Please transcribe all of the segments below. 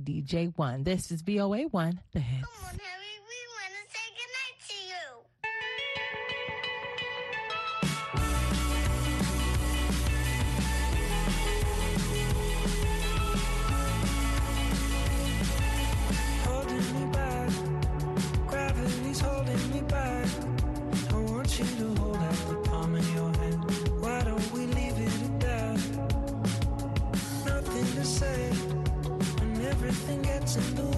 DJ One. This is VOA One, the hits. listen.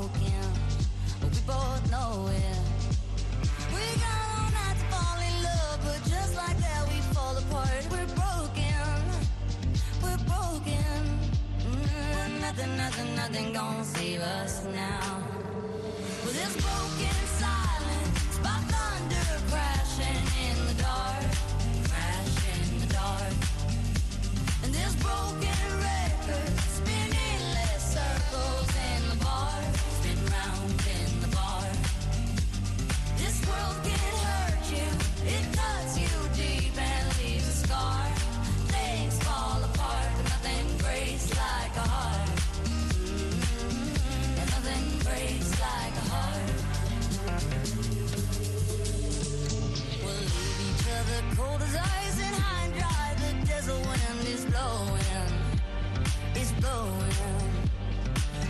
we both know it. We got all night to fall in love, but just like that we fall apart. We're broken, we're broken. Mm, nothing, nothing, nothing gonna save us now. Well, this broken.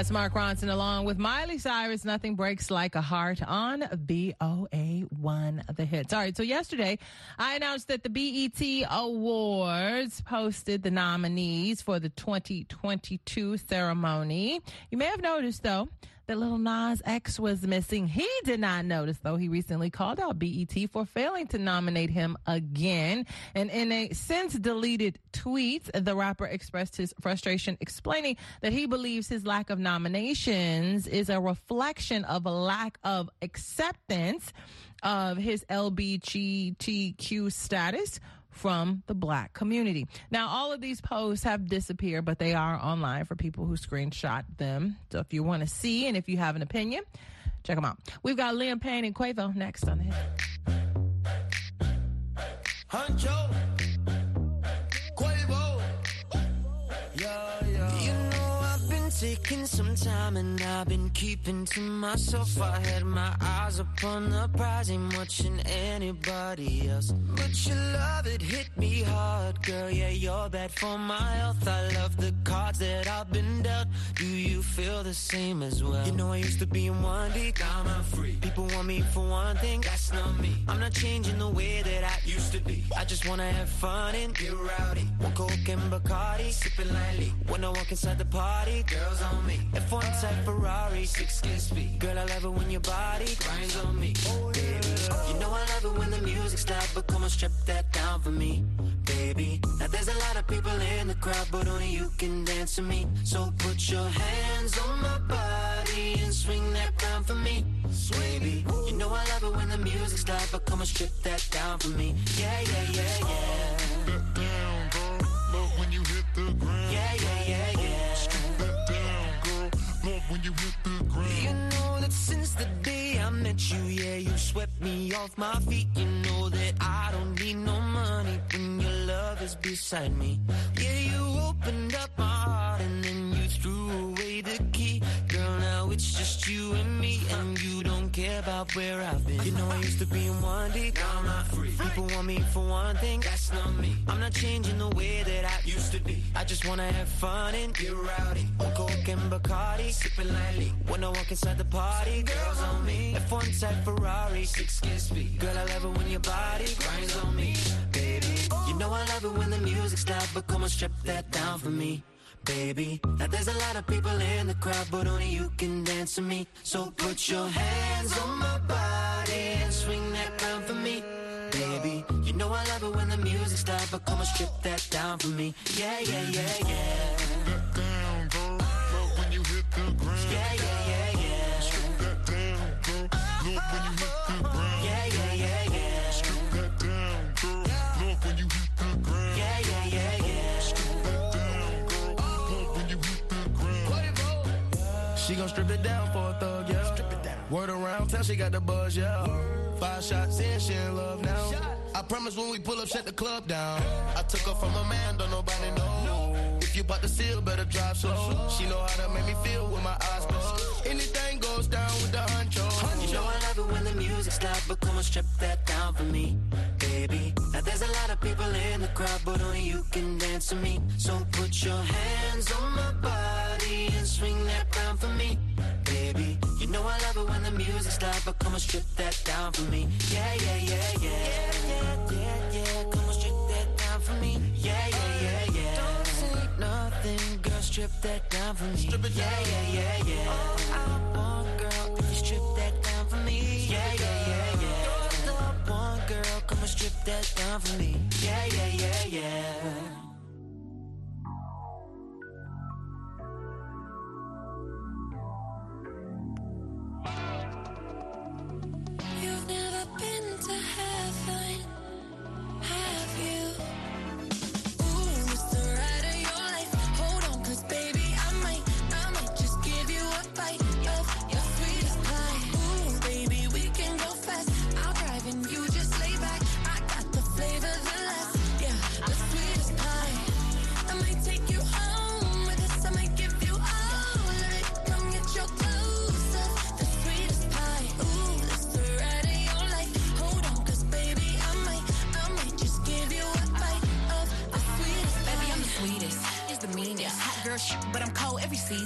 That's Mark Ronson along with Miley Cyrus. Nothing breaks like a heart on VOA1 The Hits. All right. So yesterday I announced that the BET Awards posted the nominees for the 2022 ceremony. You may have noticed though that Lil Nas X was missing. He did not notice, though. He recently called out BET for failing to nominate him again. And in a since deleted tweet, the rapper expressed his frustration, explaining that he believes his lack of nominations is a reflection of a lack of acceptance of his LGBTQ status from the black community. Now, all of these posts have disappeared, but they are online for people who screenshot them. So if you want to see and if you have an opinion, check them out. We've got Liam Payne and Quavo next on the hit. Huncho, taking some time and I've been keeping to myself. I had my eyes upon the prize, ain't watching anybody else. But your love it hit me hard, girl. Yeah, you're bad for my health. I love the cards that I've been dealt. Feel the same as well? You know I used to be in one deep, now I'm free. People want me for one thing, that's not me. I'm not changing the way that I used to be. I just wanna have fun and get rowdy. One coke and Bacardi, sipping lightly. When I walk inside the party, girls on me. F1 type Ferrari, six kiss speed. Girl, I love it when your body grinds on me. Oh Baby, you know I love it when the music's loud, but come on, strip that down for me. Baby, now there's a lot of people in the crowd, but only you can dance to me. So put your hands on my body and swing that round for me. Baby, you know I love it when the music's loud, but come on, strip that down for me. Yeah, yeah, yeah, yeah. that down, girl. Love when you hit the ground. Yeah, yeah, yeah, yeah. Strip That down, girl. Love when you hit the met you, yeah, you swept me off my feet. You know that I don't need no money when your love is beside me. Yeah, you opened up my heart and then you threw away the key. Girl, now it's just you and me, and you care about where I've been. You know I used to be in one deep, now I'm not free. People want me for one thing, that's not me. I'm not changing the way that I used to be. I just wanna have fun and get rowdy. One coke and Bacardi, sipping lightly. When I walk inside the party, girls on me. F1 type Ferrari, six kiss speed. Girl, I love it when your body grinds on me, baby. You know I love it when the music's loud, but come on, strip that down for me. Baby, now there's a lot of people in the crowd, but only you can dance to me. So put your hands on my body and swing that round for me. Baby, you know I love it when the music loud, but come on, strip that down for me. Yeah, yeah, yeah, yeah. That down, girl. Love when you hit the ground. Yeah, yeah, yeah, yeah. She gon' strip it down for a thug, yeah. Strip it down. Word around town, she got the buzz, yeah. Five shots in, she in love now. I promise when we pull up, shut the club down. I took her from a man, don't nobody know. If you bought the seal, better drive slow. She know how to make me feel with my eyes closed. Anything goes down with the honcho. You know I love it when the music's loud, but come on, strip that down for me, baby. Now there's a lot of people in the crowd, but only you can dance to me. So put your hands on my body and swing that round for me, baby. You know I love it when the music's loud, but come on, strip that down for me. Yeah, yeah, yeah, yeah. Yeah, yeah, yeah, yeah. Come on, strip that down for me. Yeah, yeah, yeah, yeah. Don't say nothing, girl, strip that down for me. Strip it yeah, yeah, yeah, yeah. All I want, girl, if you strip that down for me. Yeah, yeah, yeah, yeah. You're the one, girl, come and strip that down for me.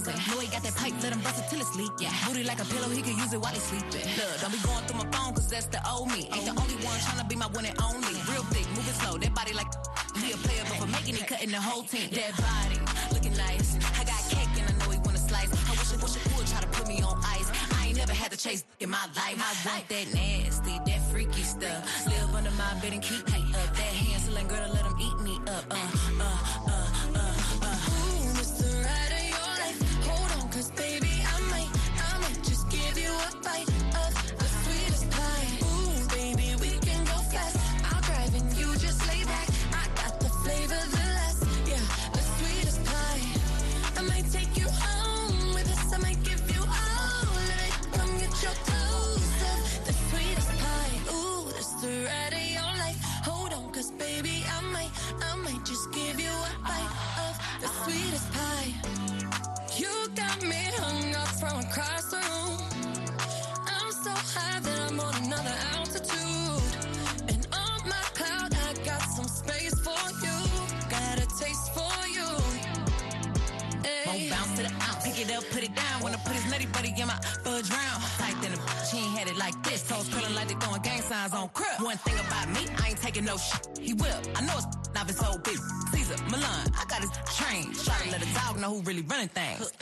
Know he got that pipe, let him bust it till it's yeah Booty like a pillow, he could use it while he's sleeping. Look, don't be going through my phone, cause that's the old me. Ain't the only one trying to be my one and only. Real thick, moving slow, that body like he a player, but for making it, cutting the whole team. That body, looking nice. I got cake and I know he wanna slice. I wish it, wish a would try to put me on ice. I ain't never had to chase in my life. I want that nasty, that freaky stuff. Live under my bed and keep it up. That handsome and girl, Sweetest pie. You got me. gang signs on crib. One thing about me, I ain't taking no shit. He will. I know it's not his old bitch. Caesar, Milan, I got his train. Try to let a dog know who really running things.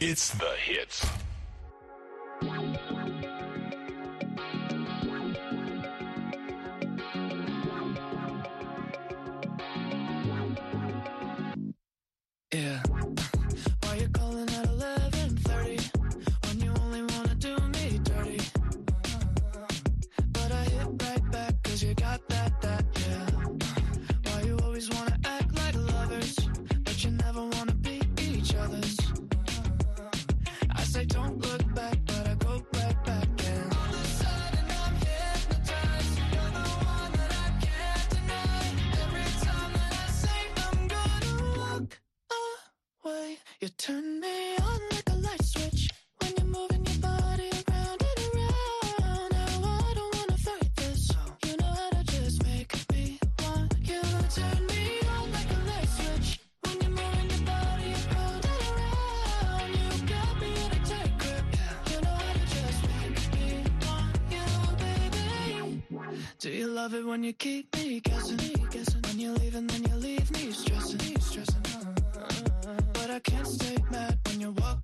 It's the hits. love it when you keep me guessing, guessing. When you leave and then you leave me stressing, stressing. But I can't stay mad when you walk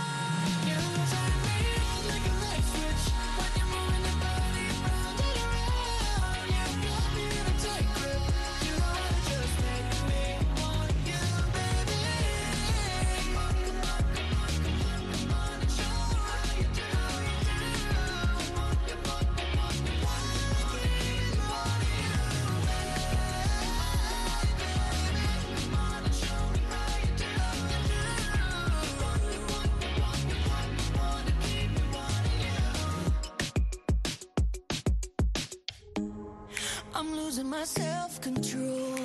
I'm losing my self-control.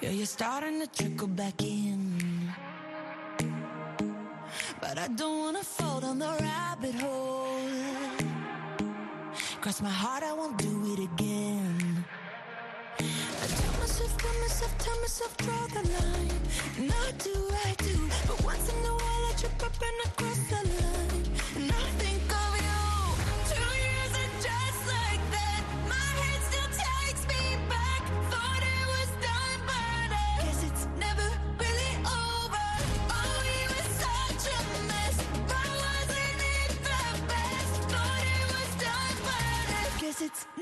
Yeah, you're starting to trickle back in. But I don't wanna fall down the rabbit hole. Cross my heart, I won't do it again. I tell myself, tell myself, tell myself, draw the line. Not do, I do But once in a while I trip up and I cross the line.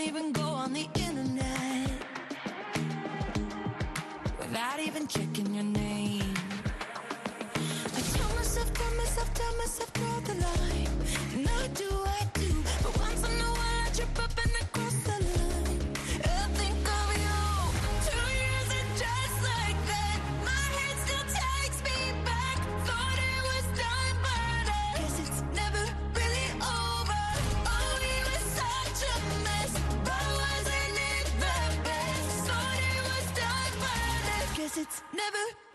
even go on the forever.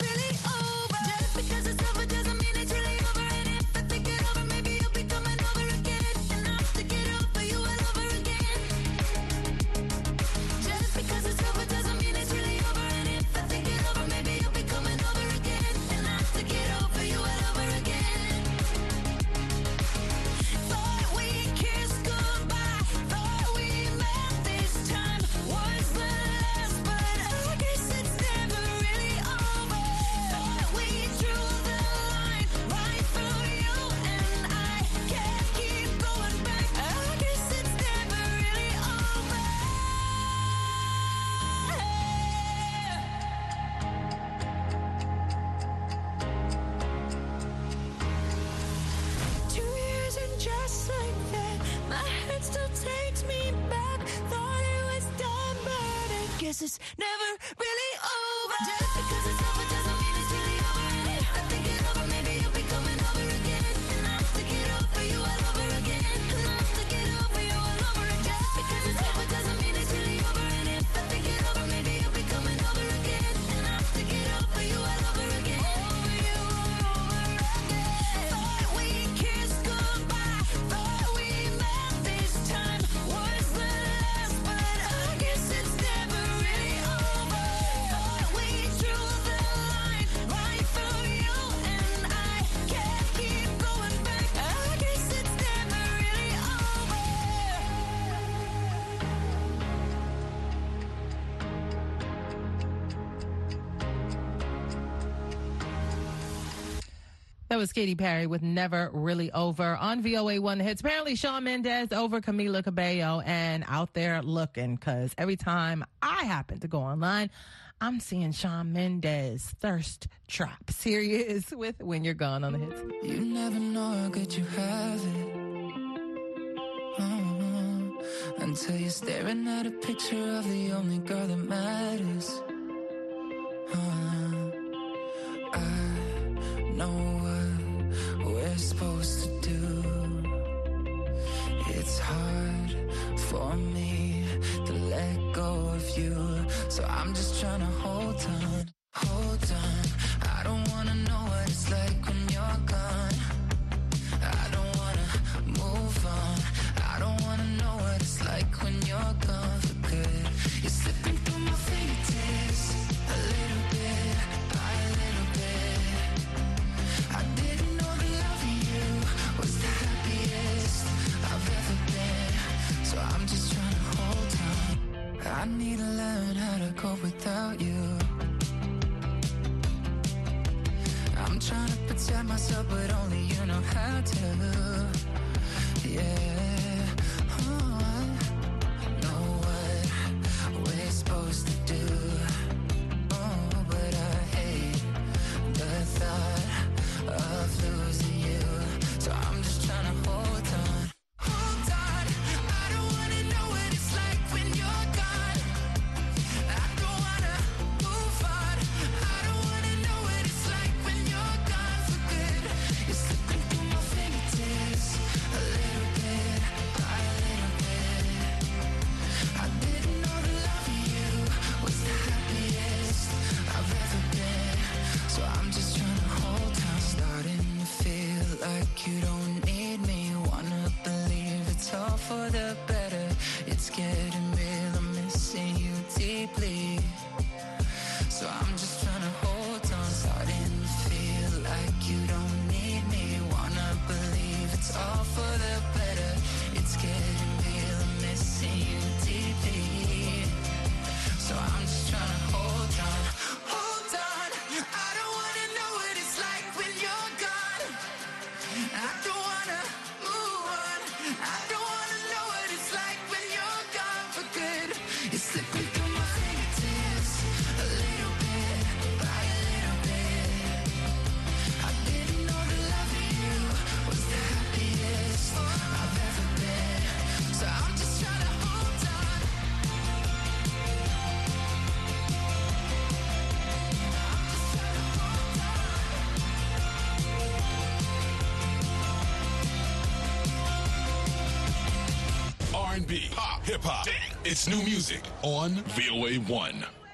That was Katy Perry with Never Really Over on VOA One Hits. Apparently, Shawn Mendes over Camila Cabello and out there looking because every time I happen to go online, I'm seeing Shawn Mendes thirst traps. Here he is with When You're Gone on the Hits. You never know how good you have it. Uh-huh. Until you're staring at a picture of the only girl that matters. for me to let go of you. So I'm just trying to hold on. I need to learn how to cope without you. I'm trying to protect myself, but only you know how to. Yeah. like you don't need me. Wanna believe it's all for the better. It's getting Pop, hip hop. It's new music on VOA 1.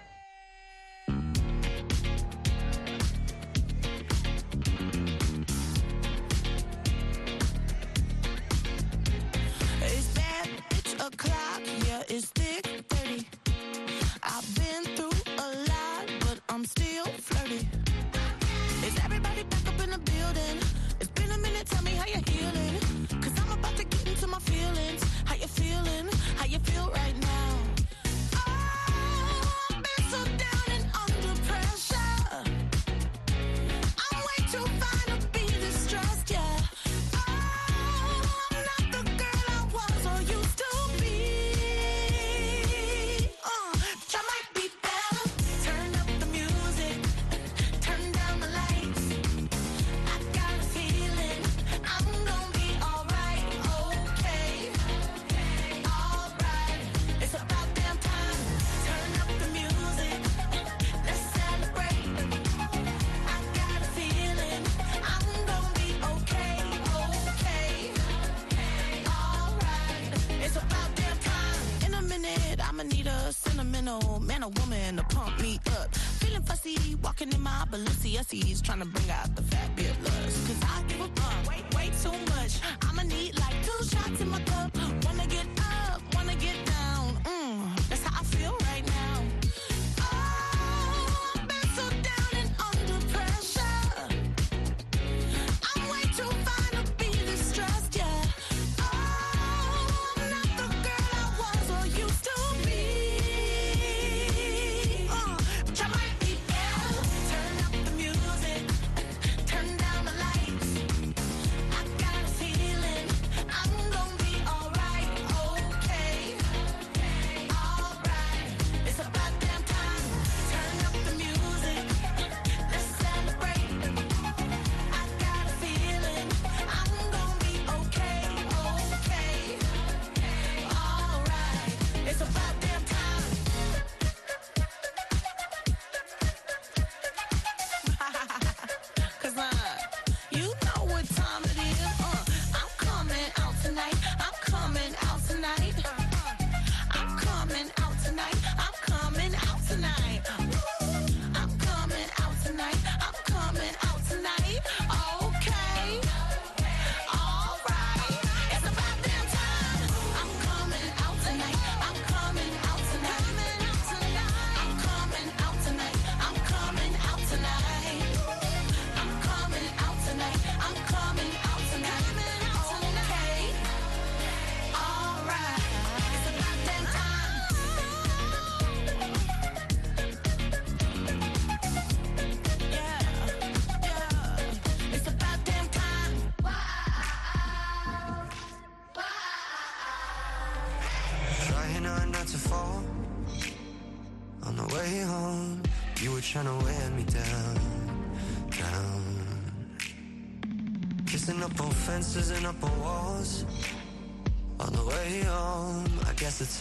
trying to bring out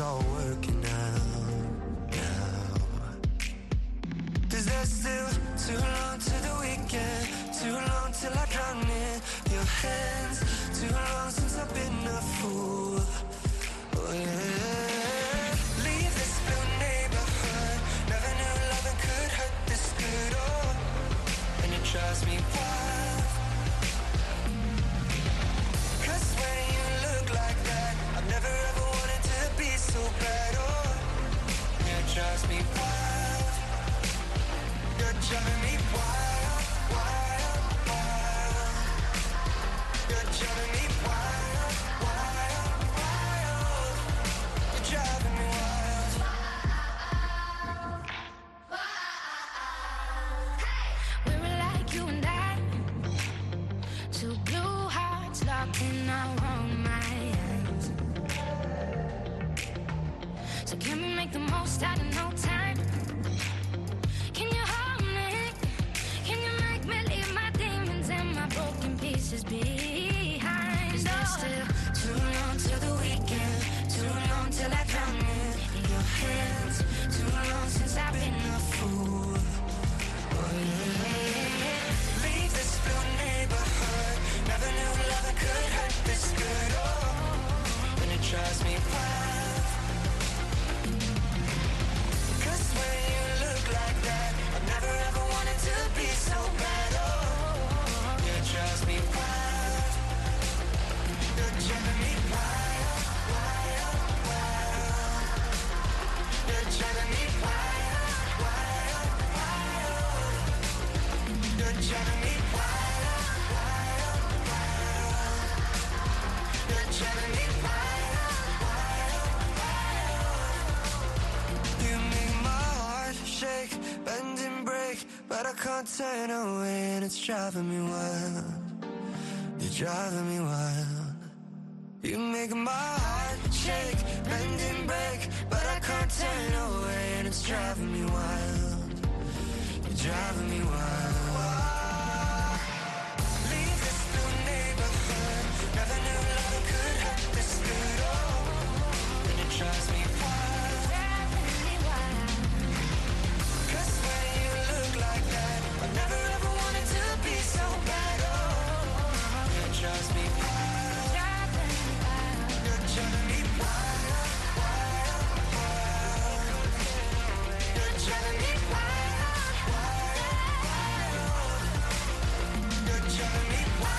it's all working out now. Cause there's still too long to the weekend, too long till I drown in your hands, too long since I've been a fool. Oh yeah. standing can't turn away and it's driving me wild. You're driving me wild. You make my heart shake, bend and break But I can't turn away and it's driving me wild. You're driving me wild.